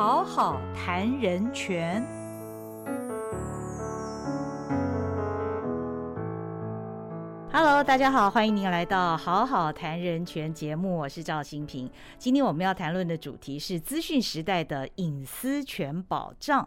好好谈人权。Hello，大家好，欢迎您来到《好好谈人权》节目，我是赵新平。今天我们要谈论的主题是资讯时代的隐私权保障。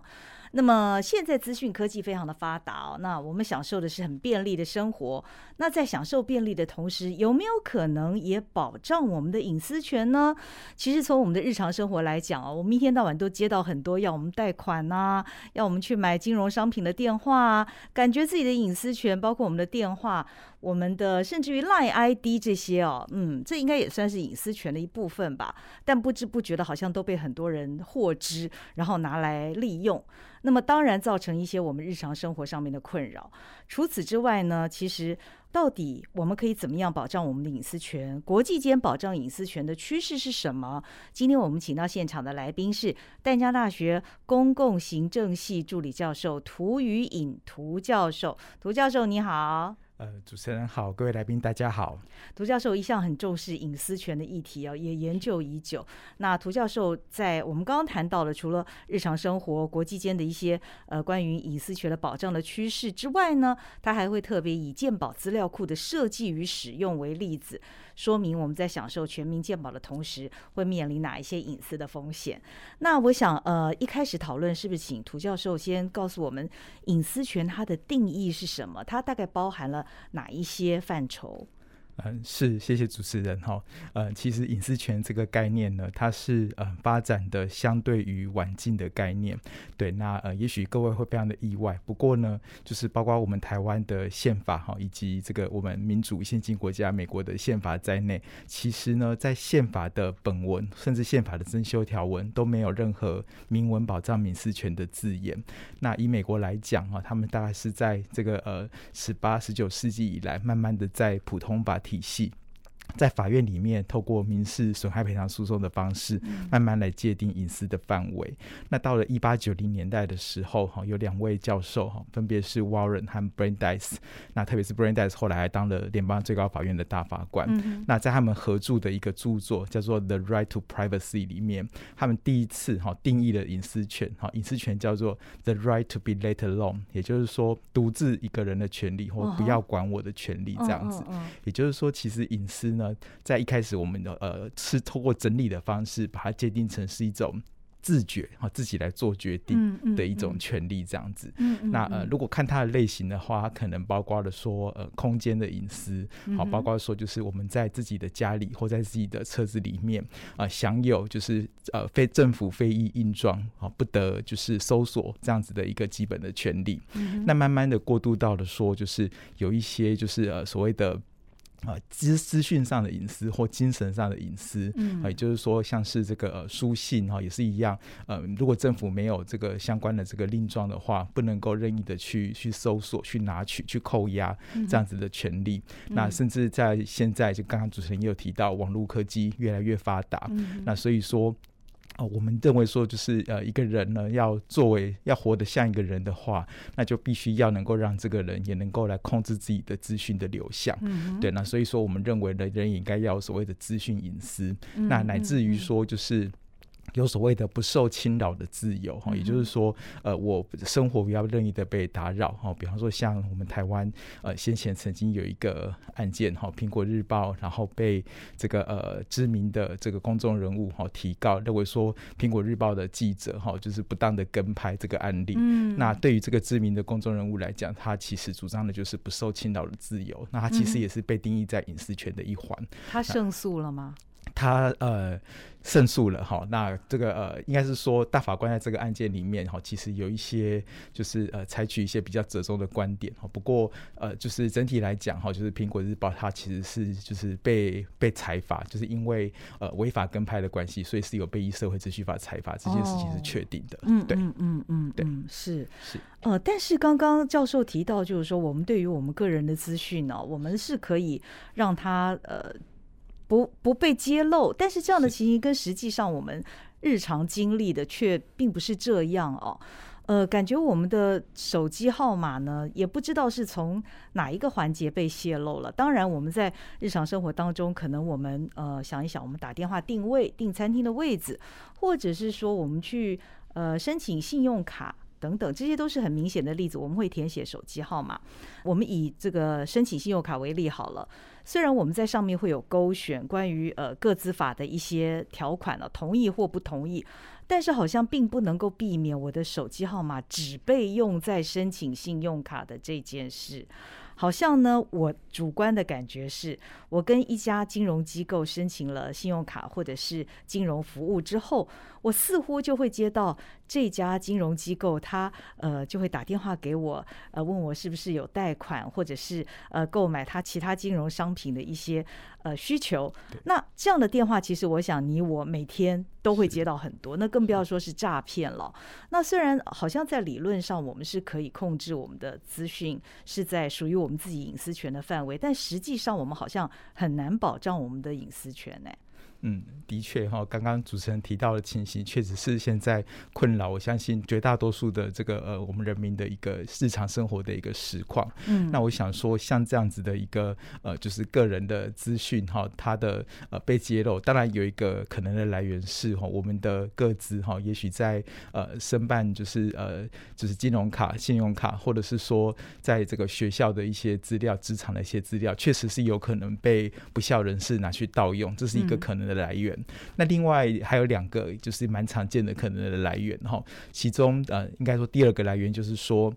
那么现在资讯科技非常的发达哦，那我们享受的是很便利的生活。那在享受便利的同时，有没有可能也保障我们的隐私权呢？其实从我们的日常生活来讲哦，我们一天到晚都接到很多要我们贷款呐，要我们去买金融商品的电话啊，感觉自己的隐私权，包括我们的电话、我们的甚至于 Line ID 这些哦，嗯，这应该也算是隐私权的一部分吧。但不知不觉的，好像都被很多人获知，然后拿来利用。那么当然造成一些我们日常生活上面的困扰。除此之外呢，其实到底我们可以怎么样保障我们的隐私权？国际间保障隐私权的趋势是什么？今天我们请到现场的来宾是淡江大学公共行政系助理教授涂宇颖涂教授。涂教授你好。呃，主持人好，各位来宾大家好。涂教授一向很重视隐私权的议题啊，也研究已久。那涂教授在我们刚刚谈到了，除了日常生活、国际间的一些呃关于隐私权的保障的趋势之外呢，他还会特别以鉴宝资料库的设计与使用为例子，说明我们在享受全民健保的同时，会面临哪一些隐私的风险。那我想呃，一开始讨论是不是请涂教授先告诉我们隐私权它的定义是什么？它大概包含了。哪一些范畴？嗯，是，谢谢主持人哈。呃，其实隐私权这个概念呢，它是呃发展的相对于晚近的概念。对，那呃，也许各位会非常的意外。不过呢，就是包括我们台湾的宪法哈，以及这个我们民主先进国家美国的宪法在内，其实呢，在宪法的本文甚至宪法的增修条文都没有任何明文保障隐私权的字眼。那以美国来讲哈，他们大概是在这个呃十八、十九世纪以来，慢慢的在普通法。体系。在法院里面，透过民事损害赔偿诉讼的方式，慢慢来界定隐私的范围。那到了一八九零年代的时候，哈，有两位教授，哈，分别是 Warren 和 Brandeis。那特别是 Brandeis 后来还当了联邦最高法院的大法官。那在他们合著的一个著作叫做《The Right to Privacy》里面，他们第一次哈定义了隐私权。哈，隐私权叫做 The Right to be let alone，也就是说独自一个人的权利，或不要管我的权利这样子。也就是说，其实隐私。呢，在一开始，我们的呃是通过整理的方式，把它界定成是一种自觉啊，自己来做决定的一种权利，这样子。那呃，如果看它的类型的话，它可能包括了说呃空间的隐私，好，包括说就是我们在自己的家里或在自己的车子里面啊，享有就是呃非政府非议印状啊，不得就是搜索这样子的一个基本的权利。那慢慢的过渡到了说，就是有一些就是呃所谓的。啊，资资讯上的隐私或精神上的隐私，嗯，也就是说，像是这个书信哈，也是一样。呃，如果政府没有这个相关的这个令状的话，不能够任意的去去搜索、去拿取、去扣押这样子的权利。那甚至在现在，就刚刚主持人也有提到，网络科技越来越发达，那所以说。哦，我们认为说，就是呃，一个人呢，要作为要活得像一个人的话，那就必须要能够让这个人也能够来控制自己的资讯的流向。嗯，对，那所以说，我们认为呢，人应该要所谓的资讯隐私，那乃至于说，就是。有所谓的不受侵扰的自由哈，也就是说，呃，我生活不要任意的被打扰哈。比方说，像我们台湾呃先前曾经有一个案件哈，苹果日报然后被这个呃知名的这个公众人物哈提告，认为说苹果日报的记者哈就是不当的跟拍这个案例。嗯，那对于这个知名的公众人物来讲，他其实主张的就是不受侵扰的自由，那他其实也是被定义在隐私权的一环。他胜诉了吗？他呃胜诉了哈，那这个呃应该是说大法官在这个案件里面哈，其实有一些就是呃采取一些比较折中的观点哈。不过呃就是整体来讲哈，就是苹果日报它其实是就是被被裁罚，就是因为呃违法跟拍的关系，所以是有被依社会秩序法裁罚这件事情是确定的。嗯，对，嗯嗯嗯，对，是是呃，但是刚刚教授提到就是说，我们对于我们个人的资讯呢，我们是可以让他呃。不不被揭露，但是这样的情形跟实际上我们日常经历的却并不是这样哦。呃，感觉我们的手机号码呢，也不知道是从哪一个环节被泄露了。当然，我们在日常生活当中，可能我们呃想一想，我们打电话定位、订餐厅的位置，或者是说我们去呃申请信用卡。等等，这些都是很明显的例子。我们会填写手机号码。我们以这个申请信用卡为例好了。虽然我们在上面会有勾选关于呃个资法的一些条款了，同意或不同意，但是好像并不能够避免我的手机号码只被用在申请信用卡的这件事。好像呢，我主观的感觉是，我跟一家金融机构申请了信用卡或者是金融服务之后，我似乎就会接到这家金融机构，他呃就会打电话给我，呃问我是不是有贷款或者是呃购买他其他金融商品的一些。呃，需求那这样的电话，其实我想你我每天都会接到很多，那更不要说是诈骗了。那虽然好像在理论上我们是可以控制我们的资讯是在属于我们自己隐私权的范围，但实际上我们好像很难保障我们的隐私权呢。嗯，的确哈，刚刚主持人提到的情形，确实是现在困扰。我相信绝大多数的这个呃，我们人民的一个日常生活的一个实况。嗯，那我想说，像这样子的一个呃，就是个人的资讯哈，它的呃被揭露，当然有一个可能的来源是哈，我们的各自哈，也许在呃申办就是呃就是金融卡、信用卡，或者是说在这个学校的一些资料、职场的一些资料，确实是有可能被不孝人士拿去盗用，这是一个可能的。来源，那另外还有两个，就是蛮常见的可能的来源哈。其中呃，应该说第二个来源就是说。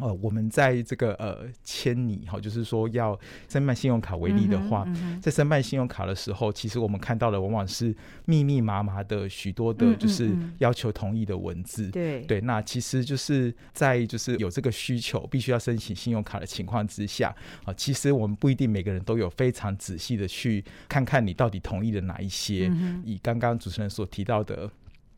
呃，我们在这个呃签拟哈，就是说要申办信用卡为例的话，在申办信用卡的时候，其实我们看到的往往是密密麻麻的许多的，就是要求同意的文字。对对，那其实就是在就是有这个需求，必须要申请信用卡的情况之下啊，其实我们不一定每个人都有非常仔细的去看看你到底同意了哪一些。以刚刚主持人所提到的。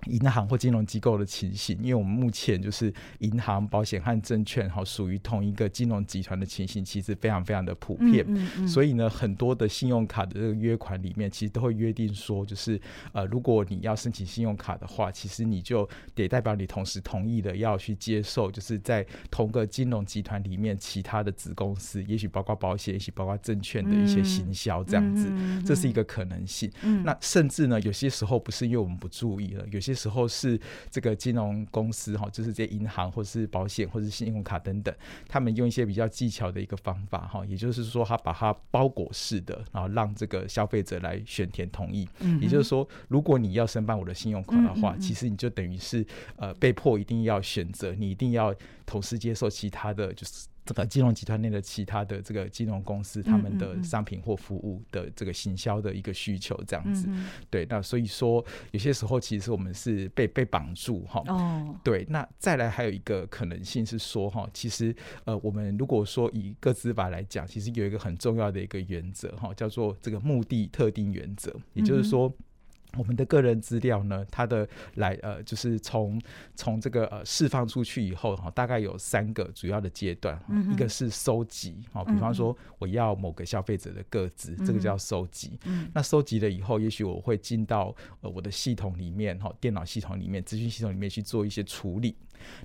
银行或金融机构的情形，因为我们目前就是银行、保险和证券哈，属于同一个金融集团的情形，其实非常非常的普遍。所以呢，很多的信用卡的这个约款里面，其实都会约定说，就是呃，如果你要申请信用卡的话，其实你就得代表你同时同意的要去接受，就是在同个金融集团里面其他的子公司，也许包括保险，也许包括证券的一些行销这样子，这是一个可能性。那甚至呢，有些时候不是因为我们不注意了，有些。时候是这个金融公司哈，就是这些银行或者是保险或者是信用卡等等，他们用一些比较技巧的一个方法哈，也就是说，他把它包裹式的，然后让这个消费者来选填同意。嗯，也就是说，如果你要申办我的信用卡的话，其实你就等于是呃被迫一定要选择，你一定要同时接受其他的就是。这个金融集团内的其他的这个金融公司，他们的商品或服务的这个行销的一个需求，这样子，对，那所以说有些时候其实我们是被被绑住哈。哦，对，那再来还有一个可能性是说哈，其实呃，我们如果说以个资法来讲，其实有一个很重要的一个原则哈，叫做这个目的特定原则，也就是说。我们的个人资料呢，它的来呃，就是从从这个呃释放出去以后哈，大概有三个主要的阶段，一个是收集哦，比方说我要某个消费者的个资，这个叫收集。那收集了以后，也许我会进到呃我的系统里面哈，电脑系统里面、资讯系统里面去做一些处理。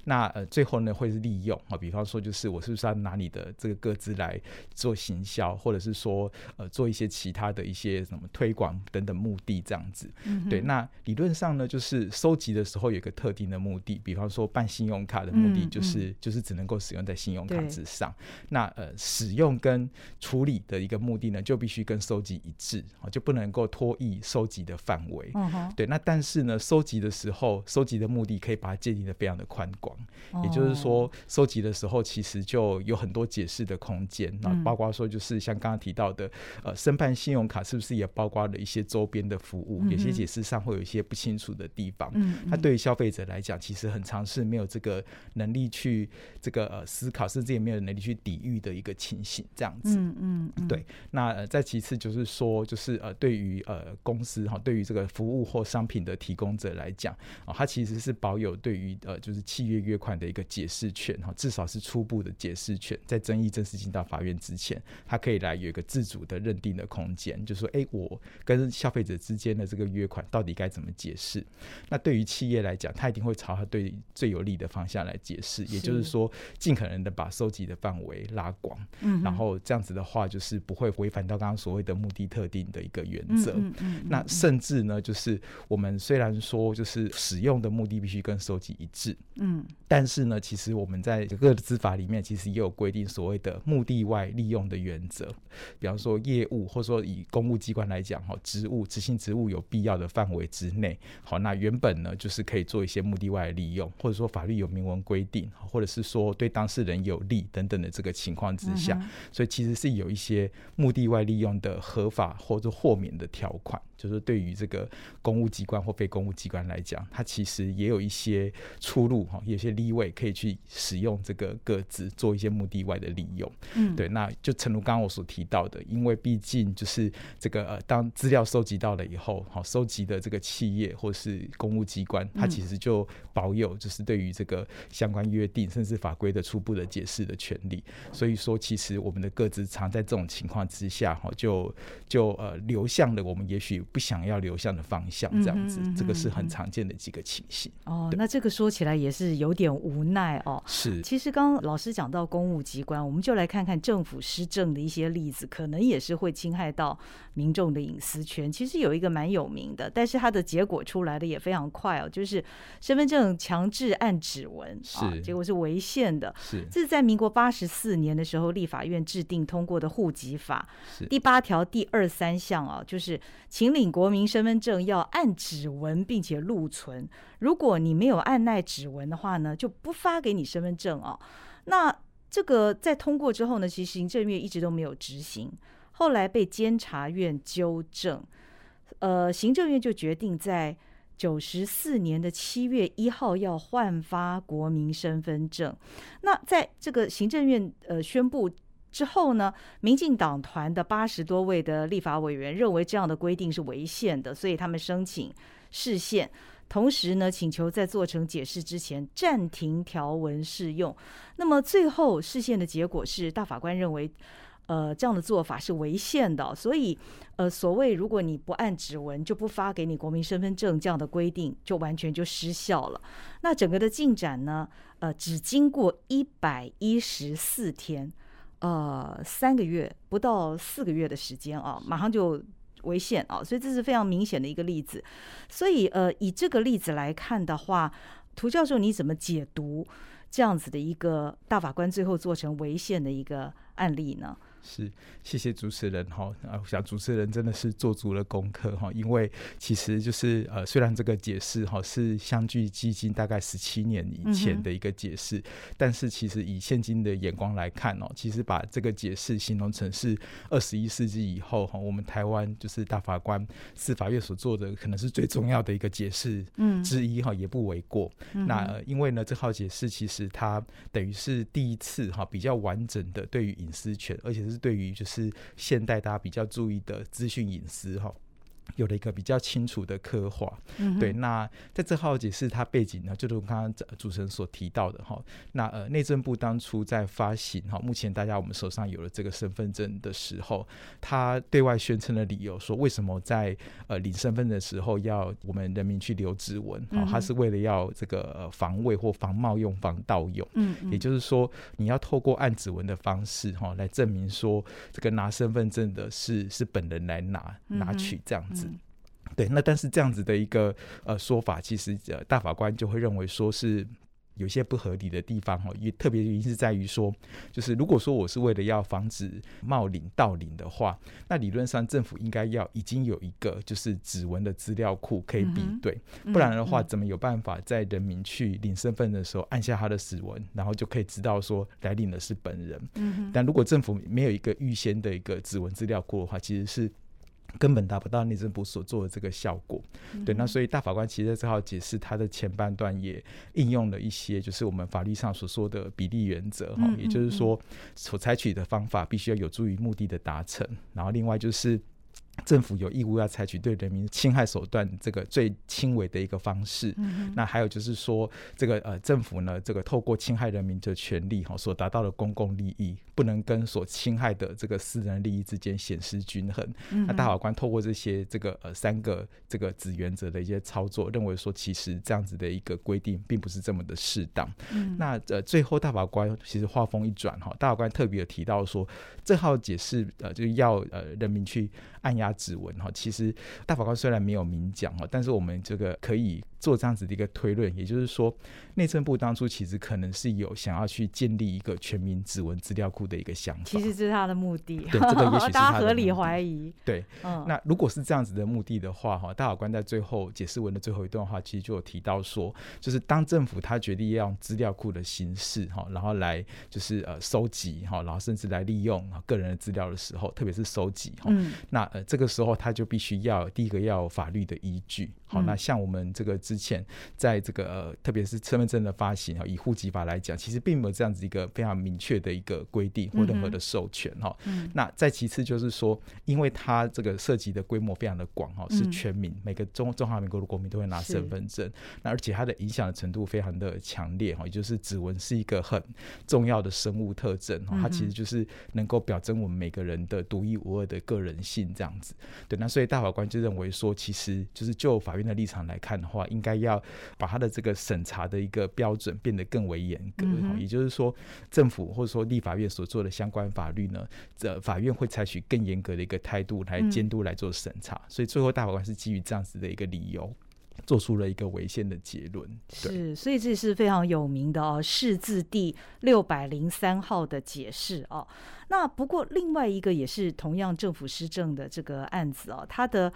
那呃，最后呢会是利用啊，比方说就是我是不是要拿你的这个个资来做行销，或者是说呃做一些其他的一些什么推广等等目的这样子。对，那理论上呢，就是收集的时候有一个特定的目的，比方说办信用卡的目的就是就是只能够使用在信用卡之上。那呃，使用跟处理的一个目的呢，就必须跟收集一致啊，就不能够脱逸收集的范围。对，那但是呢，收集的时候，收集的目的可以把它界定的非常的宽。广，也就是说，收集的时候其实就有很多解释的空间。那包括说，就是像刚刚提到的，呃，申办信用卡是不是也包括了一些周边的服务？有些解释上会有一些不清楚的地方。嗯，那对于消费者来讲，其实很尝试没有这个能力去这个呃思考，甚至也没有能力去抵御的一个情形。这样子，嗯嗯，对。那呃再其次就是说，就是呃，对于呃公司哈，对于这个服务或商品的提供者来讲啊，它其实是保有对于呃就是。契约约款的一个解释权哈，至少是初步的解释权，在争议正式进到法院之前，他可以来有一个自主的认定的空间，就说，哎，我跟消费者之间的这个约款到底该怎么解释？那对于企业来讲，他一定会朝他对最有利的方向来解释，也就是说，尽可能的把收集的范围拉广，嗯，然后这样子的话，就是不会违反到刚刚所谓的目的特定的一个原则。嗯嗯，那甚至呢，就是我们虽然说就是使用的目的必须跟收集一致，嗯，但是呢，其实我们在各个资法里面，其实也有规定所谓的目的外利用的原则。比方说业务，或者说以公务机关来讲，哈，职务执行职务有必要的范围之内，好，那原本呢就是可以做一些目的外利用，或者说法律有明文规定，或者是说对当事人有利等等的这个情况之下，所以其实是有一些目的外利用的合法或者豁免的条款。就是对于这个公务机关或非公务机关来讲，它其实也有一些出路哈，有些立位可以去使用这个个资做一些目的外的利用。嗯，对，那就诚如刚刚我所提到的，因为毕竟就是这个呃，当资料收集到了以后，好，收集的这个企业或是公务机关，它其实就保有就是对于这个相关约定甚至法规的初步的解释的权利。所以说，其实我们的个资常在这种情况之下哈，就就呃流向了我们也许。不想要流向的方向，这样子，这个是很常见的几个情形。哦，那这个说起来也是有点无奈哦。是，其实刚刚老师讲到公务机关，我们就来看看政府施政的一些例子，可能也是会侵害到民众的隐私权。其实有一个蛮有名的，但是它的结果出来的也非常快哦，就是身份证强制按指纹，是，结果是违宪的。是，这是在民国八十四年的时候，立法院制定通过的户籍法第八条第二三项啊，就是请。领国民身份证要按指纹，并且录存。如果你没有按耐指纹的话呢，就不发给你身份证哦。那这个在通过之后呢，其实行政院一直都没有执行。后来被监察院纠正，呃，行政院就决定在九十四年的七月一号要换发国民身份证。那在这个行政院呃宣布。之后呢，民进党团的八十多位的立法委员认为这样的规定是违宪的，所以他们申请释宪，同时呢，请求在做成解释之前暂停条文适用。那么最后释宪的结果是，大法官认为，呃，这样的做法是违宪的，所以，呃，所谓如果你不按指纹就不发给你国民身份证这样的规定，就完全就失效了。那整个的进展呢，呃，只经过一百一十四天。呃，三个月不到四个月的时间啊，马上就违宪啊，所以这是非常明显的一个例子。所以呃，以这个例子来看的话，涂教授你怎么解读这样子的一个大法官最后做成违宪的一个案例呢？是，谢谢主持人哈啊，我想主持人真的是做足了功课哈，因为其实就是呃，虽然这个解释哈是相距基金大概十七年以前的一个解释，但是其实以现今的眼光来看哦，其实把这个解释形容成是二十一世纪以后哈，我们台湾就是大法官司法院所做的可能是最重要的一个解释之一哈，也不为过。那因为呢，这号解释其实它等于是第一次哈比较完整的对于隐私权，而且是。对于就是现代大家比较注意的资讯隐私哈。有了一个比较清楚的刻画，嗯对。那在这号解释它背景呢，就如刚刚主持人所提到的哈。那呃，内政部当初在发行哈，目前大家我们手上有了这个身份证的时候，他对外宣称的理由说，为什么在呃领身份的时候要我们人民去留指纹？啊，他是为了要这个防卫或防冒用、防盗用。嗯，也就是说，你要透过按指纹的方式哈，来证明说这个拿身份证的是是本人来拿拿取这样。对，那但是这样子的一个呃说法，其实呃大法官就会认为说是有些不合理的地方哦，也特别原因是在于说，就是如果说我是为了要防止冒领盗领的话，那理论上政府应该要已经有一个就是指纹的资料库可以比对，不然的话怎么有办法在人民去领身份的时候按下他的指纹，然后就可以知道说来领的是本人？嗯但如果政府没有一个预先的一个指纹资料库的话，其实是。根本达不到内政部所做的这个效果，对，那所以大法官其实只好解释他的前半段也应用了一些，就是我们法律上所说的比例原则哈，也就是说所采取的方法必须要有助于目的的达成，然后另外就是政府有义务要采取对人民侵害手段这个最轻微的一个方式。嗯那还有就是说，这个呃政府呢，这个透过侵害人民的权利哈，所达到的公共利益，不能跟所侵害的这个私人利益之间显失均衡。嗯那大法官透过这些这个呃三个这个子原则的一些操作，认为说其实这样子的一个规定并不是这么的适当。嗯那呃最后大法官其实话锋一转哈，大法官特别有提到说，这号解释呃就是要呃人民去按压指纹哈，其实大法官虽然没有明讲哈，但是我们这个可以做这样子的一个推论，也就是说，内政部当初其实可能是有想要去建立一个全民指纹资料库的一个想法。其实这是他的目的，对这个也许是 大家合理他的目的怀疑。对，嗯，那如果是这样子的目的的话，哈，大法官在最后解释文的最后一段话，其实就有提到说，就是当政府他决定要用资料库的形式，哈，然后来就是呃收集，哈，然后甚至来利用啊个人的资料的时候，特别是收集，哈，嗯。那呃这个时候他就必须要第一个要有法律的依据，好，嗯。那像我们这个之前在这个呃特别是身份证的发行哈，以户籍法来讲，其实并没有这样子一个非常明确的一个规定或任何的授权哈。嗯。那再其次就是说，因为它这个涉及的规模非常的广哈，是嗯全民、每个中中华民国的国民都会拿身份证，那而且它的影响的程度非常的强烈哈，也就是指纹是一个很重要的生物特征哈，它其实就是能够表征我们每个人的独一无二的个人性这样子。对，那所以大法官就认为说，其实就是就法院的立场来看的话，应该要把他的这个审查的一个标准变得更为严格。嗯也就是说，政府或者说立法院所做的相关法律呢，这法院会采取更严格的一个态度来嗯监督来做审查。所以最后大法官是基于这样子的一个理由。做出了一个违宪的结论，对，是，所以这是非常有名的哦，释字第六百零三号的解释哦。那不过另外一个也是同样政府施政的这个案子哦，它的。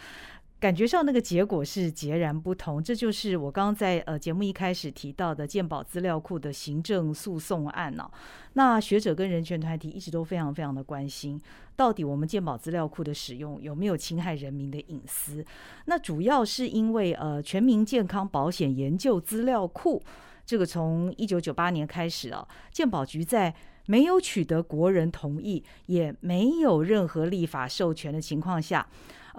感觉上那个结果是截然不同，这就是我刚刚在呃节目一开始提到的健保资料库的行政诉讼案呢、那学者跟人权团体一直都非常非常的关心，到底我们健保资料库的使用有没有侵害人民的隐私？那主要是因为呃全民健康保险研究资料库这个从一九九八年开始啊，健保局在没有取得国人同意，也没有任何立法授权的情况下，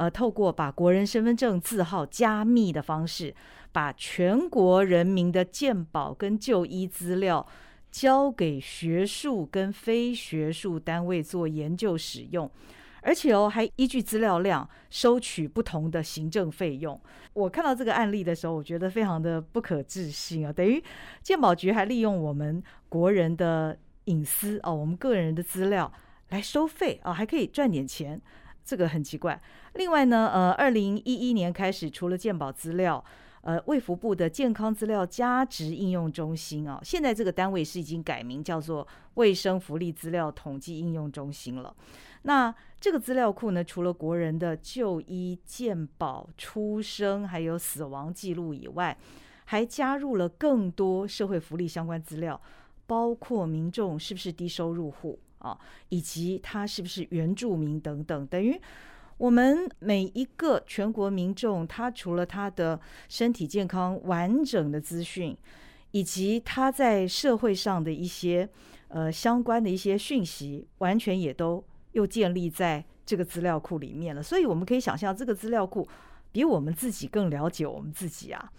呃，透过把国人身份证字号加密的方式，把全国人民的健保跟就医资料交给学术跟非学术单位做研究使用。而且哦，还依据资料量收取不同的行政费用。我看到这个案例的时候，我觉得非常的不可置信啊！等于健保局还利用我们国人的隐私哦，我们个人的资料来收费啊，还可以赚点钱，这个很奇怪。另外呢，呃，二零一一年开始，除了健保资料，呃，卫福部的健康资料加值应用中心啊，现在这个单位是已经改名叫做卫生福利资料统计应用中心了。那这个资料库呢，除了国人的就医、健保、出生还有死亡记录以外，还加入了更多社会福利相关资料，包括民众是不是低收入户啊，以及他是不是原住民等等，等于。我们每一个全国民众，他除了他的身体健康完整的资讯，以及他在社会上的一些呃相关的一些讯息，完全也都又建立在这个资料库里面了。所以我们可以想象，这个资料库比我们自己更了解我们自己啊。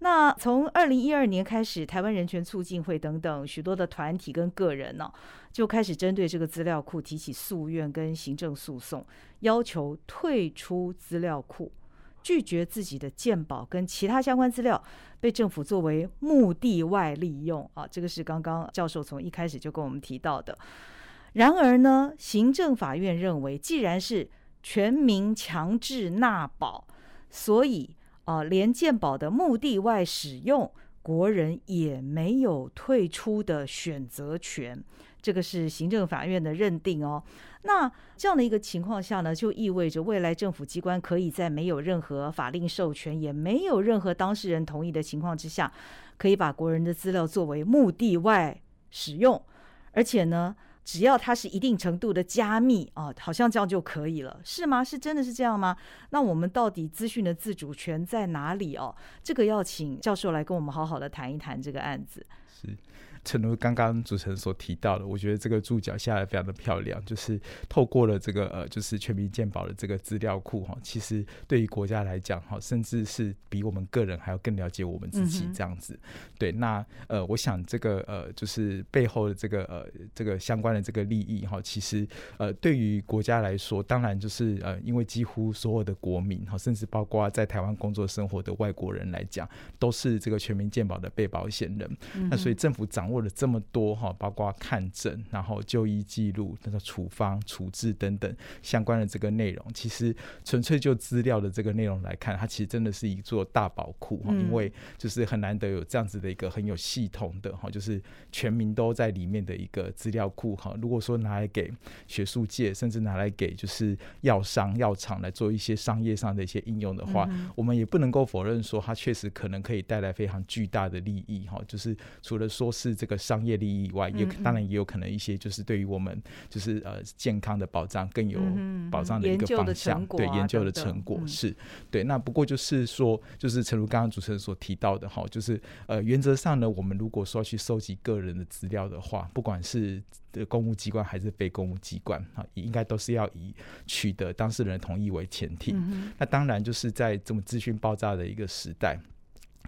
那从二零一二年开始，台湾人权促进会等等许多的团体跟个人呢、就开始针对这个资料库提起诉愿跟行政诉讼，要求退出资料库，拒绝自己的健保跟其他相关资料被政府作为目的外利用啊。这个是刚刚教授从一开始就跟我们提到的。然而呢，行政法院认为，既然是全民强制纳保，所以啊、连鉴保的目的外使用，国人也没有退出的选择权。这个是行政法院的认定哦。那这样的一个情况下呢，就意味着未来政府机关可以在没有任何法令授权，也没有任何当事人同意的情况之下，可以把国人的资料作为目的外使用，而且呢，只要它是一定程度的加密啊，好像这样就可以了，是吗？是真的是这样吗？那我们到底资讯的自主权在哪里哦？这个要请教授来跟我们好好的谈一谈这个案子。是，诚如刚刚主持人所提到的，我觉得这个注脚下来非常的漂亮，就是透过了这个呃，就是全民健保的这个资料库哈，其实对于国家来讲哈，甚至是比我们个人还要更了解我们自己这样子。对，那呃，我想这个呃，就是背后的这个呃，这个相关的这个利益哈，其实呃，对于国家来说，当然就是呃，因为几乎所有的国民哈，甚至包括在台湾工作生活的外国人来讲，都是这个全民健保的被保险人。那所以政府掌握了这么多哈，包括看诊、然后就医记录、那个处方、处置等等相关的这个内容，其实纯粹就资料的这个内容来看，它其实真的是一座大宝库哈，因为就是很难得有这样子的一个很有系统的哈，就是全民都在里面的一个资料库哈。如果说拿来给学术界，甚至拿来给就是药商、药厂来做一些商业上的一些应用的话，我们也不能够否认说它确实可能可以带来非常巨大的利益哈，就是除了说是这个商业利益以外，也当然也有可能一些就是对于我们就是呃健康的保障更有保障的一个方向，对研究的成果是对。那不过就是说，就是诚如刚刚主持人所提到的哈，就是呃原则上呢，我们如果说去收集个人的资料的话，不管是公务机关还是非公务机关啊，应该都是要以取得当事人同意为前提。那当然就是在这么资讯爆炸的一个时代。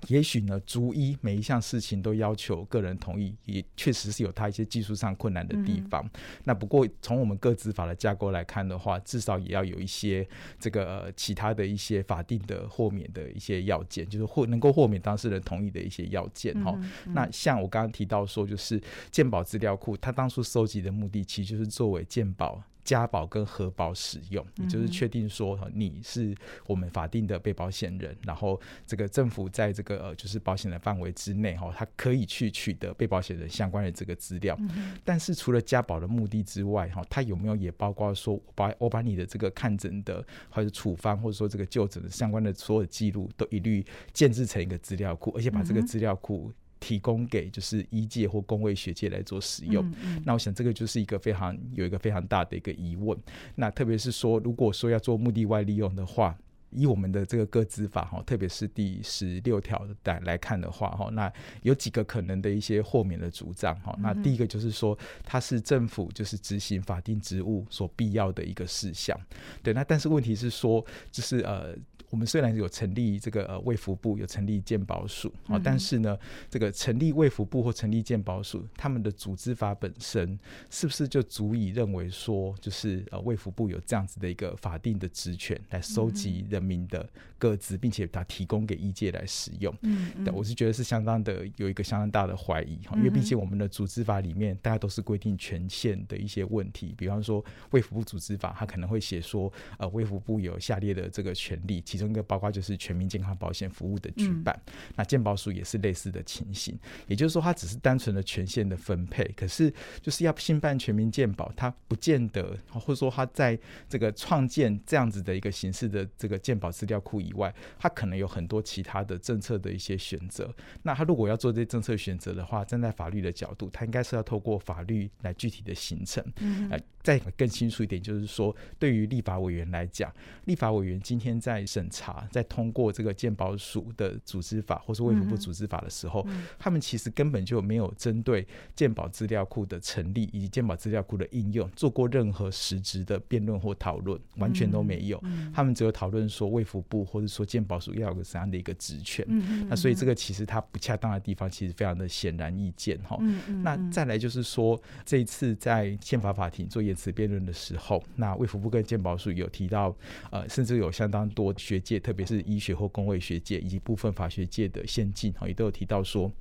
也许呢，逐一每一项事情都要求个人同意，也确实是有它一些技术上困难的地方。那不过从我们各执法的架构来看的话，至少也要有一些这个其他的一些法定的豁免的一些要件，就是豁能够豁免当事人同意的一些要件哈。那像我刚刚提到说，就是鉴宝资料库，它当初收集的目的其实就是作为鉴宝。加保跟核保使用，也就是确定说你是我们法定的被保险人，然后这个政府在这个呃就是保险的范围之内哈，它可以去取得被保险人相关的这个资料。但是除了加保的目的之外哈，它有没有也包括说我把我把你的这个看诊的或者处方或者说这个就诊的相关的所有记录都一律建制成一个资料库，而且把这个资料库。提供给就是医界或工位学界来做使用，那我想这个就是一个非常有一个非常大的一个疑问。那特别是说，如果说要做目的外利用的话，以我们的这个各资法哈，特别是第十六条的来看的话哈，那有几个可能的一些豁免的主张哈。那第一个就是说，它是政府就是执行法定职务所必要的一个事项。对，那但是问题是说，就是呃。我们虽然有成立这个呃卫福部，有成立健保署啊，但是呢，这个成立卫福部或成立健保署，他们的组织法本身是不是就足以认为说，就是呃卫福部有这样子的一个法定的职权来收集人民的个资，并且把它提供给医界来使用？嗯嗯，我是觉得是相当的有一个相当大的怀疑哈，因为毕竟我们的组织法里面大家都是规定权限的一些问题，比方说卫福部组织法，它可能会写说，呃卫福部有下列的这个权利。其中一个包括就是全民健康保险服务的举办，那健保署也是类似的情形，也就是说，它只是单纯的权限的分配，可是就是要新办全民健保，它不见得，或者说它在这个创建这样子的一个形式的这个健保资料库以外，它可能有很多其他的政策的一些选择。那它如果要做这些政策选择的话，站在法律的角度，它应该是要透过法律来具体的形成。呃，再更清楚一点，就是说，对于立法委员来讲，立法委员今天在审。查在通过这个鉴宝署的组织法，或是卫福部组织法的时候，他们其实根本就没有针对鉴宝资料库的成立以及鉴宝资料库的应用做过任何实质的辩论或讨论，完全都没有。他们只有讨论说卫福部或者说鉴宝署要有个怎样的一个职权。那所以这个其实它不恰当的地方，其实非常的显然易见哈。那再来就是说，这一次在宪法法庭做言辞辩论的时候，那卫福部跟鉴宝署有提到，呃，甚至有相当多学。学界，特别是医学或工位学界以及部分法学界的先进，哈，也都有提到说。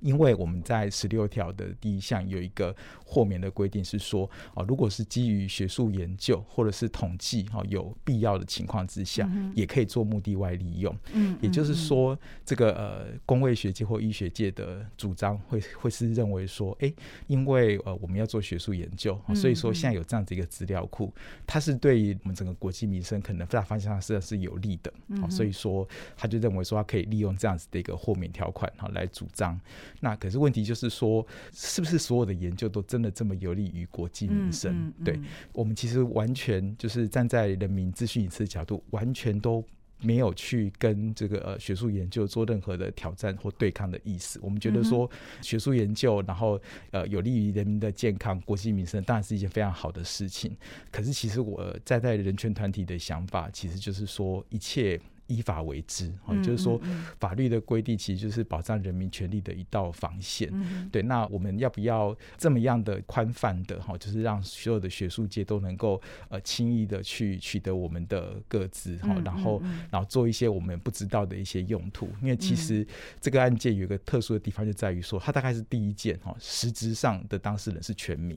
因为我们在十六条的第一项有一个豁免的规定，是说啊，如果是基于学术研究或者是统计哈有必要的情况之下，也可以做目的外利用。嗯，也就是说，这个呃，工位学界或医学界的主张会会是认为说，哎，因为呃我们要做学术研究，所以说现在有这样子一个资料库，它是对于我们整个国际民生可能大方向上是是有利的。嗯，所以说他就认为说，他可以利用这样子的一个豁免条款哈来主张。那可是问题就是说，是不是所有的研究都真的这么有利于国计民生？对我们其实完全就是站在人民咨询隐私角度，完全都没有去跟这个呃学术研究做任何的挑战或对抗的意思。我们觉得说学术研究，然后呃有利于人民的健康、国计民生，当然是一件非常好的事情。可是其实我站在人权团体的想法，其实就是说一切。依法为之，也就是说，法律的规定其实就是保障人民权利的一道防线。对，那我们要不要这么样的宽泛的哈，就是让所有的学术界都能够呃轻易的去取得我们的各自哈，然后然后做一些我们不知道的一些用途？因为其实这个案件有一个特殊的地方，就在于说，它大概是第一件哈，实质上的当事人是全民。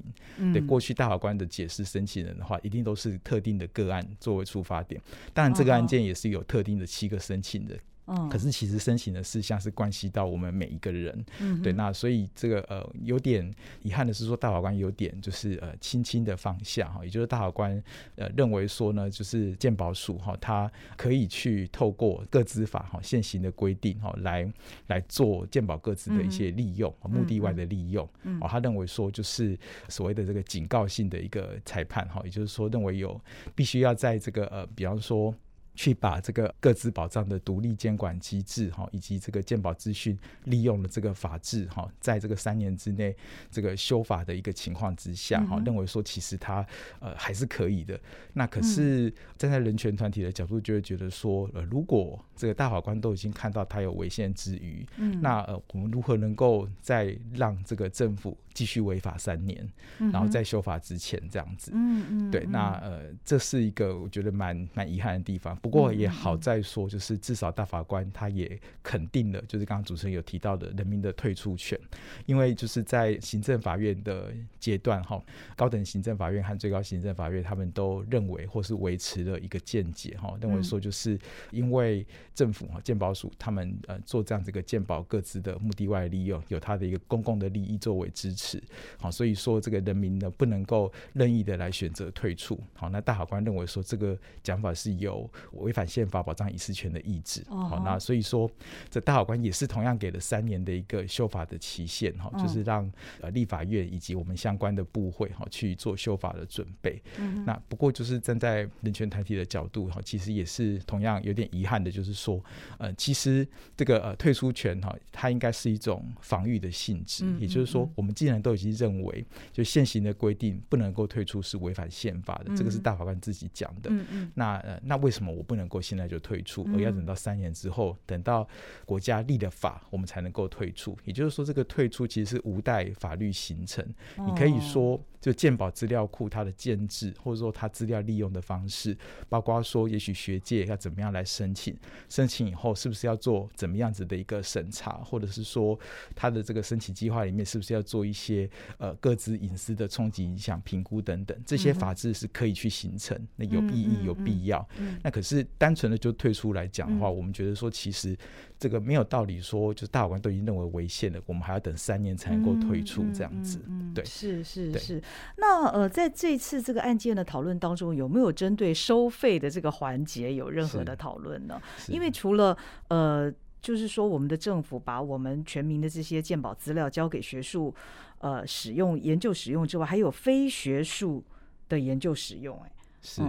对，过去大法官的解释，申请人的话一定都是特定的个案作为出发点。当然，这个案件也是有特定的。七个申请人。嗯。可是其实申请的事项是关系到我们每一个人，嗯对，那所以这个呃有点遗憾的是说大法官有点就是呃轻轻的放下哈，也就是大法官呃认为说呢，就是鉴宝署哈，他可以去透过各资法哈现行的规定哈来来做鉴宝各资的一些利用，目的外的利用，哦，他认为说就是所谓的这个警告性的一个裁判哈，也就是说认为有必须要在这个呃比方说。去把这个各自保障的独立监管机制哈，以及这个鉴保资讯利用了这个法制哈，在这个三年之内这个修法的一个情况之下哈，认为说其实它呃还是可以的。那可是站在人权团体的角度，就会觉得说，呃，如果这个大法官都已经看到他有违宪之余，嗯，那呃我们如何能够再让这个政府继续违法三年，然后在修法之前这样子？嗯嗯，对，那呃这是一个我觉得蛮蛮遗憾的地方。不过也好在说，就是至少大法官他也肯定了，就是刚刚主持人有提到的人民的退出权，因为就是在行政法院的阶段哈，高等行政法院和最高行政法院他们都认为或是维持了一个见解哈，认为说就是因为政府哈鉴保署他们呃做这样子一个鉴保各自的目的外利用，有他的一个公共的利益作为支持，好，所以说这个人民呢不能够任意的来选择退出，好，那大法官认为说这个讲法是有。违反宪法保障隐私权的意志，好，那所以说这大法官也是同样给了三年的一个修法的期限，哈，就是让呃立法院以及我们相关的部会哈去做修法的准备。嗯那不过就是站在人权团体的角度哈，其实也是同样有点遗憾的，就是说呃，其实这个呃退出权哈，它应该是一种防御的性质，也就是说，我们既然都已经认为就现行的规定不能够退出是违反宪法的，这个是大法官自己讲的。那呃，那为什么我？不能够现在就退出，而要等到三年之后，等到国家立了法，我们才能够退出。也就是说，这个退出其实是无待法律形成。你可以说。就鉴宝资料库它的建制，或者说它资料利用的方式，包括说也许学界要怎么样来申请，申请以后是不是要做怎么样子的一个审查，或者是说它的这个申请计划里面是不是要做一些呃各自隐私的冲击影响评估等等，这些法制是可以去形成，那有意义有必要。那可是单纯的就退出来讲的话，我们觉得说其实。这个没有道理说，就是大法官都已经认为违宪了，我们还要等三年才能够退出这样子。对，是是是。那呃，在这次这个案件的讨论当中，有没有针对收费的这个环节有任何的讨论呢？因为除了呃，就是说我们的政府把我们全民的这些鉴宝资料交给学术呃使用、研究使用之外，还有非学术的研究使用，哎，是。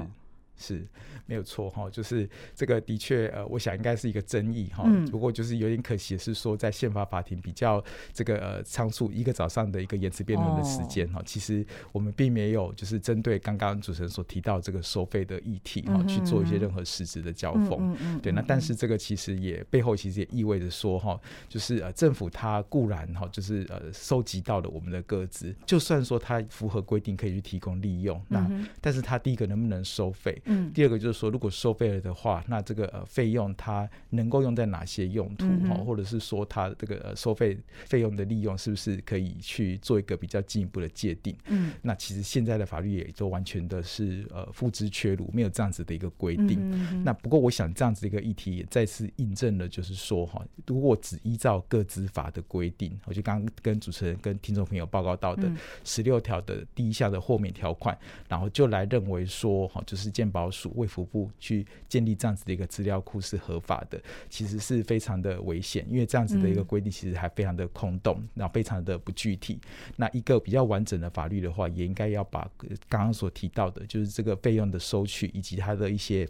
是没有错哈，就是这个的确呃，我想应该是一个争议哈。不过就是有点可惜的是说，在宪法法庭比较这个呃仓促一个早上的一个延迟辩论的时间哈，其实我们并没有就是针对刚刚主持人所提到这个收费的议题哈去做一些任何实质的交锋。对，那但是这个其实也背后其实也意味着说哈，就是呃政府它固然哈就是呃收集到了我们的个资，就算说它符合规定可以去提供利用，那但是它第一个能不能收费？嗯，第二个就是说，如果收费了的话，那这个呃费用它能够用在哪些用途哈？或者是说它这个呃收费费用的利用是不是可以去做一个比较进一步的界定？嗯，那其实现在的法律也都完全的是呃付之阙如，没有这样子的一个规定。嗯那不过我想这样子的一个议题也再次印证了，就是说哈，如果只依照各资法的规定，我就刚刚跟主持人跟听众朋友报告到的十六条的第一项的豁免条款，然后就来认为说哈，就是建保署卫福部去建立这样子的一个资料库是合法的，其实是非常的危险，因为这样子的一个规定其实还非常的空洞，然后非常的不具体。那一个比较完整的法律的话，也应该要把刚刚所提到的，就是这个费用的收取以及它的一些。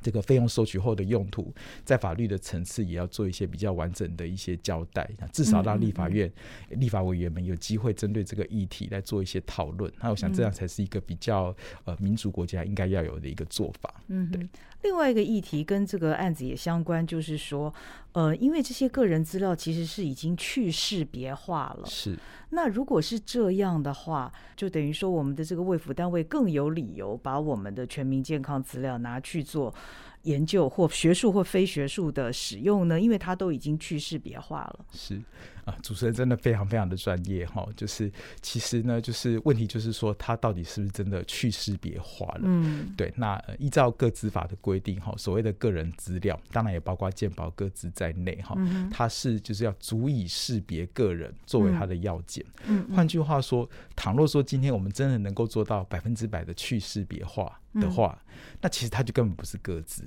这个费用收取后的用途，在法律的层次也要做一些比较完整的一些交代，至少让立法院、立法委员们有机会针对这个议题来做一些讨论。那我想这样才是一个比较呃民主国家应该要有的一个做法。嗯，对。另外一个议题跟这个案子也相关，就是说，呃，因为这些个人资料其实是已经去识别化了。是。那如果是这样的话，就等于说我们的这个卫福单位更有理由把我们的全民健康资料拿去做。研究或学术或非学术的使用呢？因为它都已经去识别化了。是啊，主持人真的非常非常的专业哈。就是其实呢，就是问题就是说，它到底是不是真的去识别化了？嗯，对。那依照各资法的规定哈，所谓的个人资料，当然也包括健保各资在内哈。嗯它是就是要足以识别个人作为它的要件。嗯，换句话说，倘若说今天我们真的能够做到百分之百的去识别化。的话，那其实它就根本不是各自。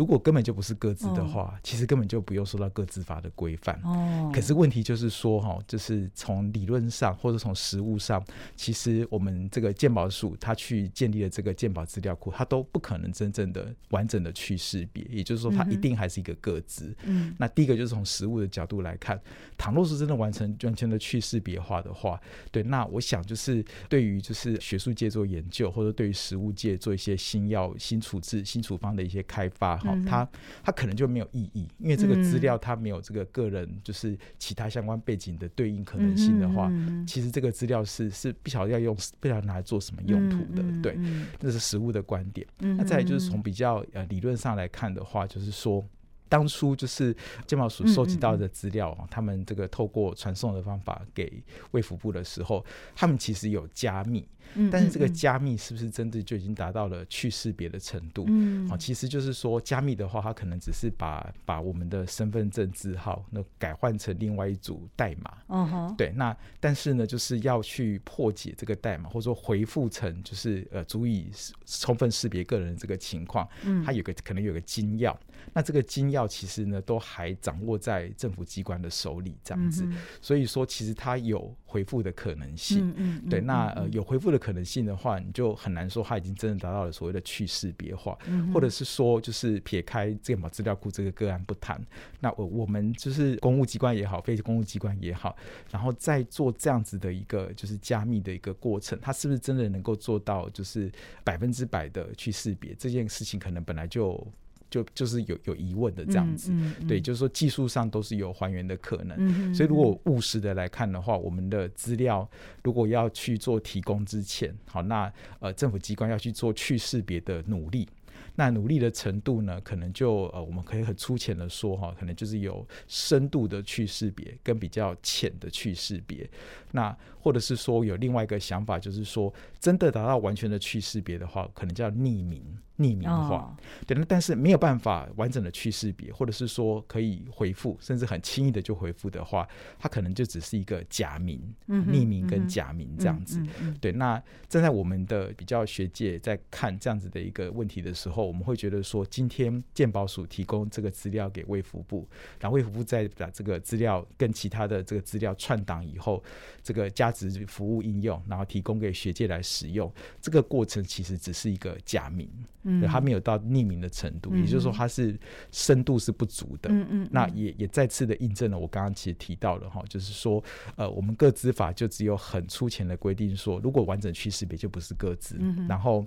如果根本就不是各自的话，其实根本就不用受到各自法的规范。哦。可是问题就是说，哈，就是从理论上或者从实物上，其实我们这个鉴宝署它去建立了这个鉴宝资料库，它都不可能真正的完整的去识别。也就是说，它一定还是一个各自。嗯。那第一个就是从实物的角度来看，倘若是真的完成完全的去识别化的话，对，那我想就是对于就是学术界做研究，或者对于实物界做一些。新药、新处置、新处方的一些开发，哈，它它可能就没有意义，因为这个资料它没有这个个人就是其他相关背景的对应可能性的话，其实这个资料是是不晓得要用不晓得拿来做什么用途的，对，这是实物的观点。那再就是从比较呃理论上来看的话，就是说。当初就是健保署收集到的资料，他们这个透过传送的方法给卫福部的时候，他们其实有加密，但是这个加密是不是真的就已经达到了去识别的程度？嗯啊，其实就是说加密的话，它可能只是把把我们的身份证字号那改换成另外一组代码。嗯哼，对，那但是呢，就是要去破解这个代码，或者说回复成就是呃足以充分识别个人这个情况，嗯，它有个可能有个金钥，那这个金钥。其实呢，都还掌握在政府机关的手里，这样子，所以说其实它有回复的可能性。嗯嗯，对，那呃有回复的可能性的话，你就很难说它已经真的达到了所谓的去识别化，或者是说就是撇开健保资料库这个个案不谈，那我我们就是公务机关也好，非公务机关也好，然后再做这样子的一个就是加密的一个过程，它是不是真的能够做到就是百分之百的去识别这件事情，可能本来就。就就是有有疑问的这样子，对，就是说技术上都是有还原的可能，所以如果务实的来看的话，我们的资料如果要去做提供之前，好，那呃政府机关要去做去识别的努力。那努力的程度呢？可能就呃，我们可以很粗浅的说哈，可能就是有深度的去识别，跟比较浅的去识别。那或者是说有另外一个想法，就是说真的达到完全的去识别的话，可能叫匿名、匿名化。对，那但是没有办法完整的去识别，或者是说可以回复，甚至很轻易的就回复的话，它可能就只是一个假名、匿名跟假名这样子。对，那站在我们的比较学界在看这样子的一个问题的时候。我们会觉得说，今天鉴宝署提供这个资料给卫福部，然后卫福部再把这个资料跟其他的这个资料串档以后，这个价值服务应用，然后提供给学界来使用。这个过程其实只是一个假名，嗯，它没有到匿名的程度，也就是说它是深度是不足的。嗯嗯，那也也再次的印证了我刚刚其实提到了哈，就是说，呃，我们各资法就只有很粗浅的规定说，如果完整去识别就不是各自，然后。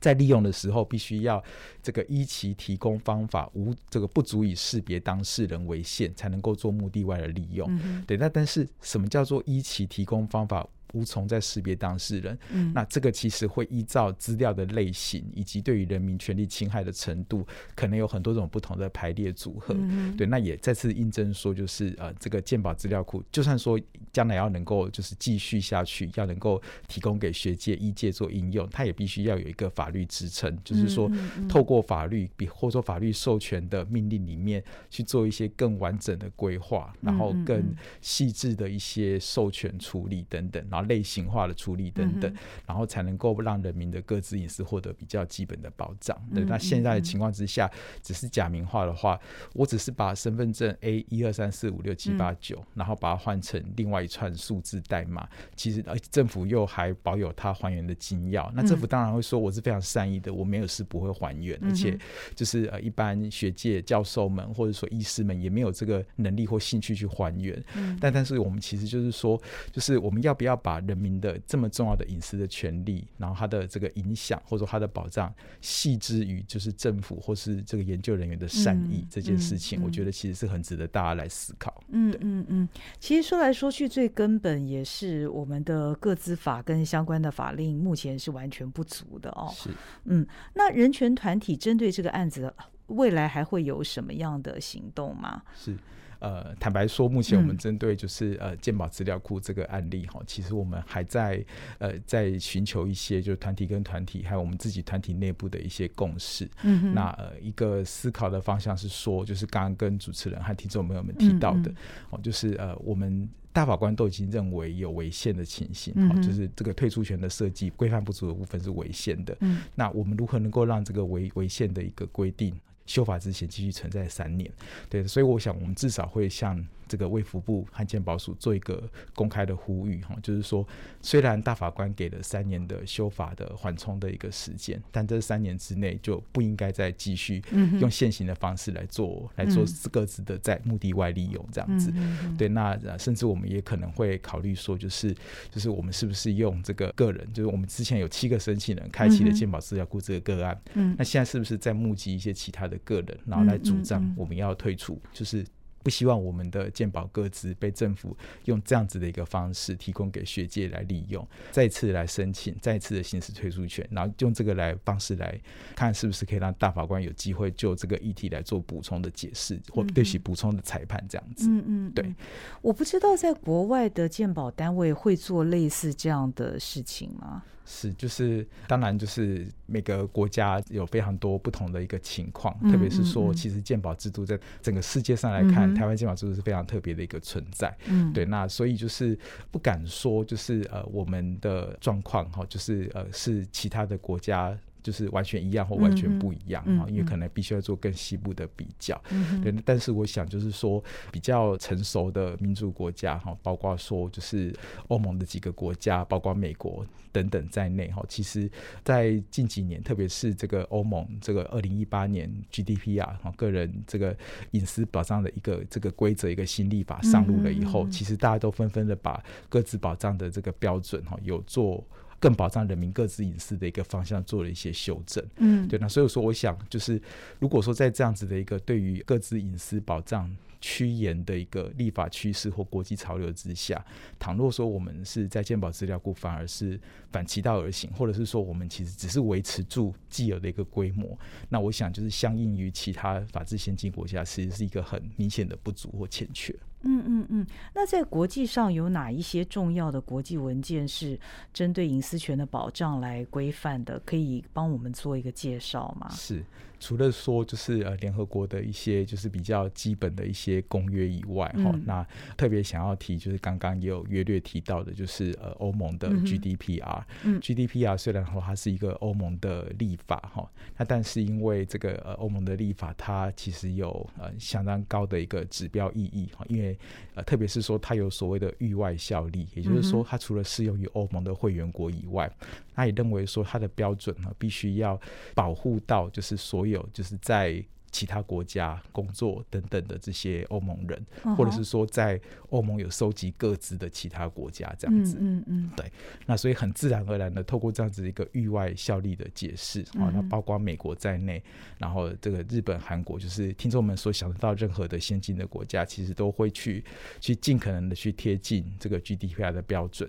在利用的时候，必须要这个依其提供方法无这个不足以识别当事人为限，才能够做目的外的利用。对，那但是什么叫做依其提供方法？无从再识别当事人，那这个其实会依照资料的类型以及对于人民权利侵害的程度，可能有很多种不同的排列组合。对，那也再次印证说，就是呃，这个鉴宝资料库，就算说将来要能够就是继续下去，要能够提供给学界、医界做应用，它也必须要有一个法律支撑，就是说透过法律比或者说法律授权的命令里面去做一些更完整的规划，然后更细致的一些授权处理等等，然后。后类型化的处理等等，然后才能够让人民的各自隐私获得比较基本的保障。对，那现在的情况之下，只是假名化的话，我只是把身份证 A 一二三四五六七八九，然后把它换成另外一串数字代码，其实呃政府又还保有它还原的金钥。那政府当然会说我是非常善意的，我没有事不会还原，而且就是呃一般学界教授们或者说医师们也没有这个能力或兴趣去还原。但但是我们其实就是说，就是我们要不要把人民的这么重要的隐私的权利，然后它的这个影响或者说它的保障，系之于就是政府或是这个研究人员的善意这件事情，我觉得其实是很值得大家来思考。嗯嗯嗯，其实说来说去，最根本也是我们的各资法跟相关的法令目前是完全不足的哦。是，嗯，那人权团体针对这个案子，未来还会有什么样的行动吗？是。呃，坦白说，目前我们针对就是呃健保资料库这个案例哈，其实我们还在呃在寻求一些就是团体跟团体还有我们自己团体内部的一些共识。嗯，那呃一个思考的方向是说，就是刚刚跟主持人和听众朋友们提到的哦，就是呃我们大法官都已经认为有违宪的情形，哦，就是这个退出权的设计规范不足的部分是违宪的。嗯，那我们如何能够让这个违违宪的一个规定？修法之前继续存在三年，对，所以我想我们至少会像。这个卫福部和健保署做一个公开的呼吁哈，就是说，虽然大法官给了三年的修法的缓冲的一个时间，但这三年之内就不应该再继续用现行的方式来做来做各自的在目的外利用这样子。对，那甚至我们也可能会考虑说，就是就是我们是不是用这个个人，就是我们之前有七个申请人开启了健保资料库这个个案，嗯。那现在是不是在募集一些其他的个人，然后来主张我们要退出，就是。不希望我们的健保各资被政府用这样子的一个方式提供给学界来利用，再次来申请，再次的行使退出权，然后用这个来方式来看是不是可以让大法官有机会就这个议题来做补充的解释或对其补充的裁判这样子。嗯嗯，对。我不知道在国外的鉴保单位会做类似这样的事情吗？是，就是当然，就是每个国家有非常多不同的一个情况，特别是说，其实鉴宝制度在整个世界上来看，台湾鉴宝制度是非常特别的一个存在。嗯，对，那所以就是不敢说，就是呃，我们的状况哈，就是呃，是其他的国家。就是完全一样或完全不一样啊，因为可能必须要做更细部的比较。对，但是我想就是说，比较成熟的民主国家哈，包括说就是欧盟的几个国家，包括美国等等在内哈，其实，在近几年，特别是这个欧盟这个二零一八年 GDP 啊哈个人这个隐私保障的一个这个规则一个新立法上路了以后，其实大家都纷纷的把各自保障的这个标准哈有做。更保障人民各自隐私的一个方向做了一些修正，嗯，对，那所以说，我想就是，如果说在这样子的一个对于各自隐私保障趋严的一个立法趋势或国际潮流之下，倘若说我们是在健保资料库反而是反其道而行，或者是说我们其实只是维持住既有的一个规模，那我想就是相应于其他法治先进国家，其实是一个很明显的不足或欠缺。嗯嗯嗯，那在国际上有哪一些重要的国际文件是针对隐私权的保障来规范的？可以帮我们做一个介绍吗？是。除了说就是呃联合国的一些就是比较基本的一些公约以外，哈，那特别想要提就是刚刚也有约略提到的，就是呃欧盟的 GDPR。嗯，GDPR 虽然说它是一个欧盟的立法，哈，那但是因为这个呃欧盟的立法，它其实有呃相当高的一个指标意义，哈，因为呃特别是说它有所谓的域外效力，也就是说它除了适用于欧盟的会员国以外，他也认为说他的标准呢必须要保护到就是所。有，就是在。其他国家工作等等的这些欧盟人，或者是说在欧盟有收集各自的其他国家这样子，嗯嗯，对，那所以很自然而然的透过这样子一个域外效力的解释啊，那包括美国在内，然后这个日本、韩国，就是听众们所想得到任何的先进的国家，其实都会去去尽可能的去贴近这个 GDPR 的标准，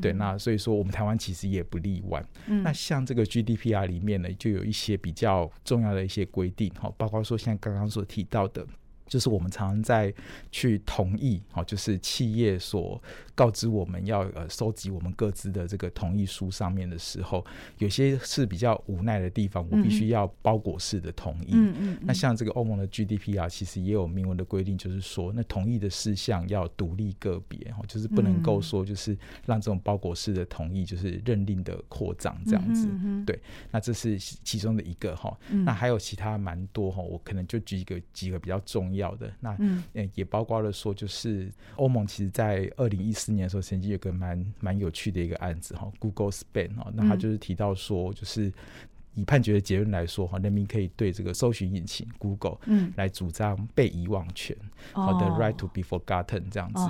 对，那所以说我们台湾其实也不例外。那像这个 GDPR 里面呢，就有一些比较重要的一些规定哈，包括。说像刚刚所提到的，就是我们常常在去同意，哦，就是企业所告知我们要呃收集我们各自的这个同意书上面的时候，有些是比较无奈的地方，我必须要包裹式的同意。嗯嗯，那像这个欧盟的 GDP 啊其实也有明文的规定，就是说那同意的事项要独立个别，哦，就是不能够说就是让这种包裹式的同意就是认定的扩张这样子。嗯对，那这是其中的一个哈。那还有其他蛮多哈，我可能就举一个几个比较重要的。那嗯，也包括了说，就是欧盟其实在二零一四年的时候，曾经有个蛮蛮有趣的一个案子哈，Google Span 哈，那他就是提到说，就是以判决的结论来说哈，人民可以对这个搜寻引擎 Google 嗯来主张被遗忘权，好的 right to be forgotten 这样子。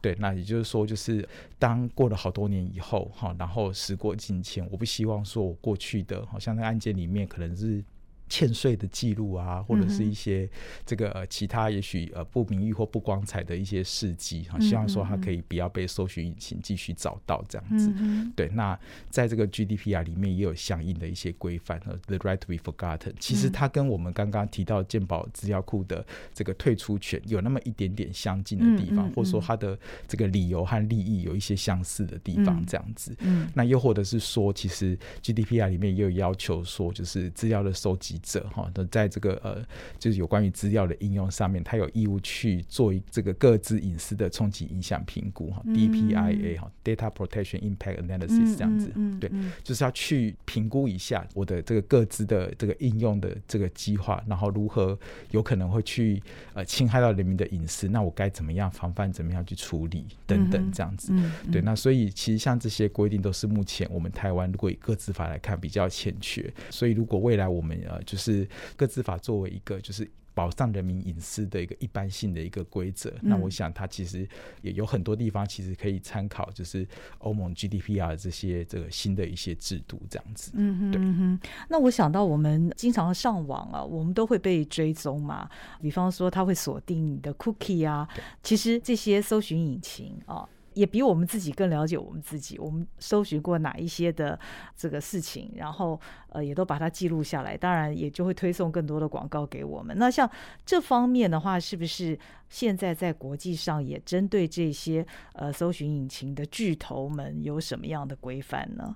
对，那也就是说，就是当过了好多年以后哈，然后时过境迁，我不希望说我过去的，好像那案件里面可能是。欠税的记录啊，或者是一些这个呃其他也许呃不名誉或不光彩的一些事迹啊，希望说他可以不要被搜寻引擎继续找到这样子。对，那在这个 GDPR 里面也有相应的一些规范和 The right to be forgotten。其实它跟我们刚刚提到健保资料库的这个退出权有那么一点点相近的地方，或者说它的这个理由和利益有一些相似的地方这样子。嗯，那又或者是说，其实 GDPR 里面也有要求说，就是资料的收集。者哈，都在这个呃，就是有关于资料的应用上面，他有义务去做这个各自隐私的冲击影响评估哈，DPIA 哈，Data Protection Impact Analysis 这样子，对，就是要去评估一下我的这个各自的这个应用的这个计划，然后如何有可能会去呃侵害到人民的隐私，那我该怎么样防范，怎么样去处理等等这样子，对，那所以其实像这些规定都是目前我们台湾如果以各自法来看比较欠缺，所以如果未来我们呃。就是各自法作为一个就是保障人民隐私的一个一般性的一个规则，那我想它其实也有很多地方其实可以参考，就是欧盟 GDPR 这些这个新的一些制度这样子。嗯哼，那我想到我们经常上网啊，我们都会被追踪嘛，比方说它会锁定你的 cookie 啊，其实这些搜寻引擎啊。也比我们自己更了解我们自己，我们搜寻过哪一些的这个事情，然后呃也都把它记录下来，当然也就会推送更多的广告给我们。那像这方面的话，是不是现在在国际上也针对这些呃搜寻引擎的巨头们有什么样的规范呢？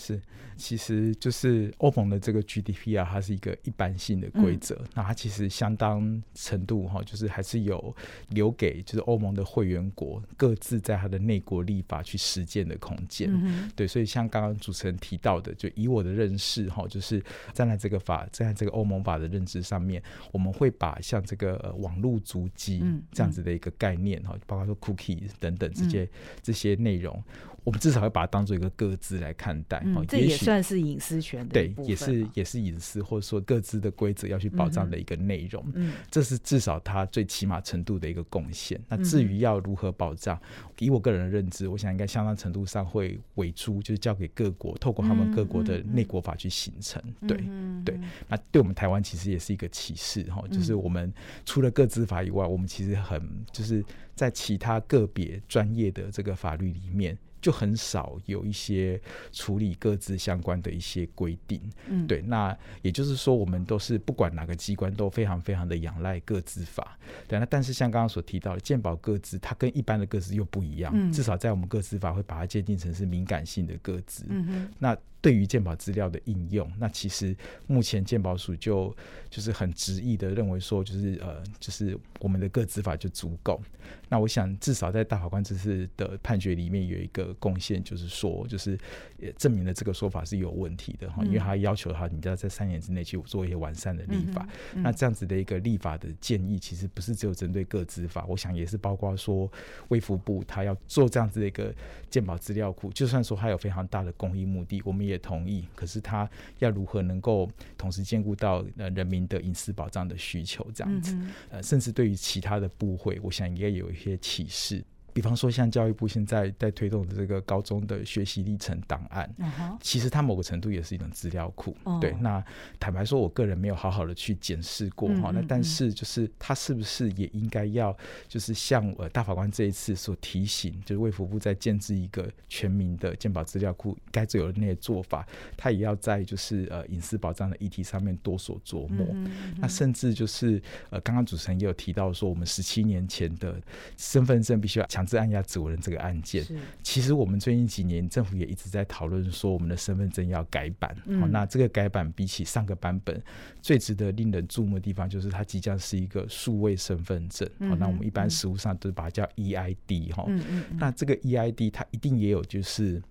是，其实就是欧盟的这个 GDP 啊，它是一个一般性的规则，那它其实相当程度哈，就是还是有留给就是欧盟的会员国各自在它的内国立法去实践的空间。对，所以像刚刚主持人提到的，就以我的认识哈，就是站在这个法，站在这个欧盟法的认知上面，我们会把像这个网络足迹这样子的一个概念哈，包括说 cookie 等等这些这些内容。我们至少要把它当做一个各自来看待，哦，这也算是隐私权的对，也是也是隐私或者说各自的规则要去保障的一个内容，嗯，这是至少它最起码程度的一个贡献。那至于要如何保障，以我个人的认知，我想应该相当程度上会委出，就是交给各国，透过他们各国的内国法去形成，对对。那对我们台湾其实也是一个启示哈，就是我们除了各自法以外，我们其实很就是在其他个别专业的这个法律里面。就很少有一些处理各自相关的一些规定，嗯，对，那也就是说，我们都是不管哪个机关都非常非常的仰赖各自法，对，那但是像刚刚所提到的鉴宝各自，它跟一般的各自又不一样，至少在我们各自法会把它界定成是敏感性的各自，嗯哼，那。对于鉴宝资料的应用，那其实目前鉴宝署就就是很执意的认为说，就是呃，就是我们的各自法就足够。那我想至少在大法官这次的判决里面有一个贡献，就是说，就是也证明了这个说法是有问题的哈，因为他要求他你要在三年之内去做一些完善的立法。那这样子的一个立法的建议，其实不是只有针对各资法，我想也是包括说卫福部他要做这样子的一个鉴宝资料库，就算说他有非常大的公益目的，我们也同意，可是他要如何能够同时兼顾到呃人民的隐私保障的需求，这样子，呃，甚至对于其他的部会，我想应该有一一些启示。比方说像教育部现在在推动的这个高中的学习历程档案，其实它某个程度也是一种资料库。对，那坦白说，我个人没有好好的去检视过哈。那但是就是它是不是也应该要就是像呃大法官这一次所提醒，就是卫福部在建制一个全民的健保资料库，该有的那些做法，它也要在就是呃隐私保障的议题上面多所琢磨。那甚至就是呃刚刚主持人也有提到说，我们十七年前的身份证必须要强制按压指纹这个案件，其实我们最近几年政府也一直在讨论说，我们的身份证要改版。好，那这个改版比起上个版本，最值得令人注目的地方就是它即将是一个数位身份证。好，那我们一般实务上都是把它叫 EID 哈。那这个 EID 它一定也有就是。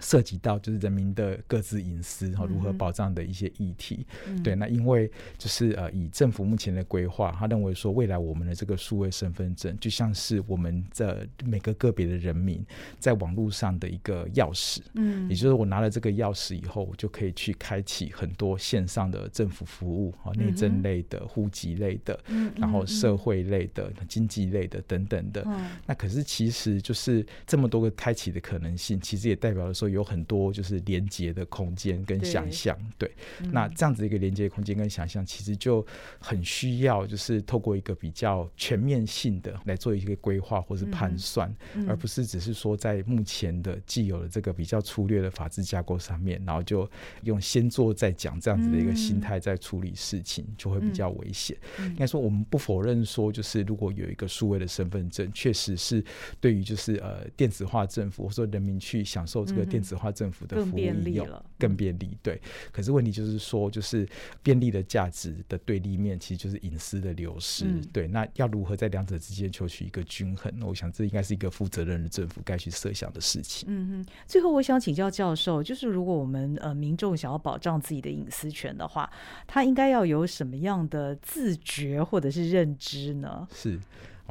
涉及到就是人民的各自隐私和如何保障的一些议题，对，那因为就是呃，以政府目前的规划，他认为说未来我们的这个数位身份证就像是我们的每个个别的人民在网络上的一个钥匙，嗯，也就是我拿了这个钥匙以后，我就可以去开启很多线上的政府服务啊，内政类的、户籍类的，然后社会类的、经济类的等等的。那可是其实就是这么多个开启的可能性，其实也代表了。说有很多就是连接的空间跟想象，对，那这样子一个连接空间跟想象，其实就很需要就是透过一个比较全面性的来做一个规划或是盘算，而不是只是说在目前的既有的这个比较粗略的法制架构上面，然后就用先做再讲这样子的一个心态在处理事情，就会比较危险。应该说，我们不否认说，就是如果有一个数位的身份证，确实是对于就是呃电子化政府或者说人民去享受这个。电子化政府的服务应用更便利，对。可是问题就是说，就是便利的价值的对立面，其实就是隐私的流失，对。那要如何在两者之间求取一个均衡？我想这应该是一个负责任的政府该去设想的事情。嗯哼。最后，我想请教教授，就是如果我们呃民众想要保障自己的隐私权的话，他应该要有什么样的自觉或者是认知呢？是。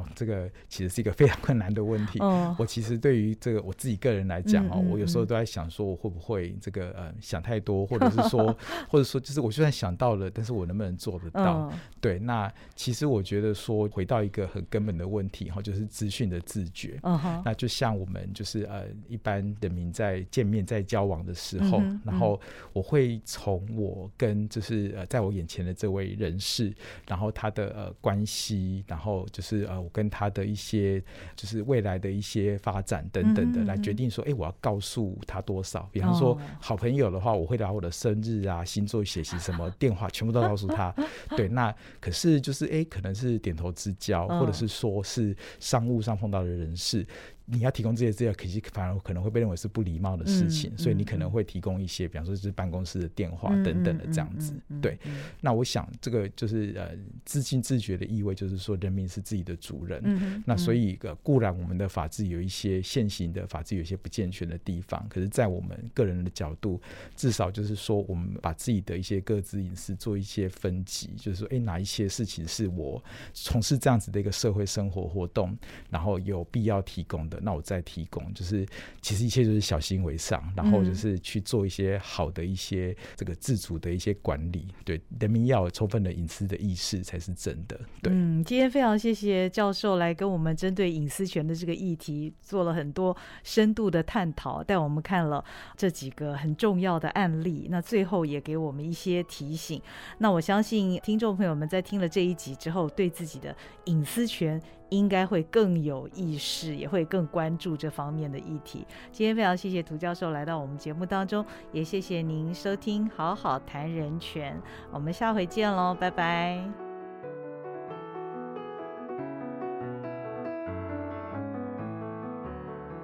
哦，这个其实是一个非常困难的问题。我其实对于这个我自己个人来讲哦，我有时候都在想说，我会不会这个呃想太多，或者是说，或者说就是我就算想到了，但是我能不能做得到？对，那其实我觉得说回到一个很根本的问题哈，就是资讯的自觉。那就像我们就是呃一般人民在见面在交往的时候，然后我会从我跟就是呃在我眼前的这位人士，然后他的呃关系，然后就是呃。我跟他的一些，就是未来的一些发展等等的，来决定说，哎，我要告诉他多少。比方说，好朋友的话，我会把我的生日啊、星座、血型、什么 电话，全部都告诉他。对，那可是就是，哎，可能是点头之交，或者是说是商务上碰到的人士。你要提供这些资料，可惜反而可能会被认为是不礼貌的事情，所以你可能会提供一些，比方说是办公室的电话等等的这样子。对，那我想这个就是呃，自信自觉的意味，就是说人民是自己的主人。那所以呃固然我们的法治有一些现行的法治有一些不健全的地方，可是，在我们个人的角度，至少就是说，我们把自己的一些各自隐私做一些分级，就是说，哎，哪一些事情是我从事这样子的一个社会生活活动，然后有必要提供。的那我再提供，就是其实一切就是小心为上，然后就是去做一些好的一些这个自主的一些管理，对人民要有充分的隐私的意识才是真的。对，嗯，今天非常谢谢教授来跟我们针对隐私权的这个议题做了很多深度的探讨，带我们看了这几个很重要的案例，那最后也给我们一些提醒。那我相信听众朋友们在听了这一集之后，对自己的隐私权。应该会更有意识，也会更关注这方面的议题。今天非常谢谢涂教授来到我们节目当中，也谢谢您收听《好好谈人权》，我们下回见喽，拜拜。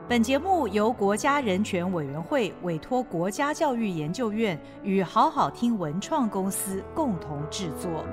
本节目由国家人权委员会委托国家教育研究院与好好听文创公司共同制作。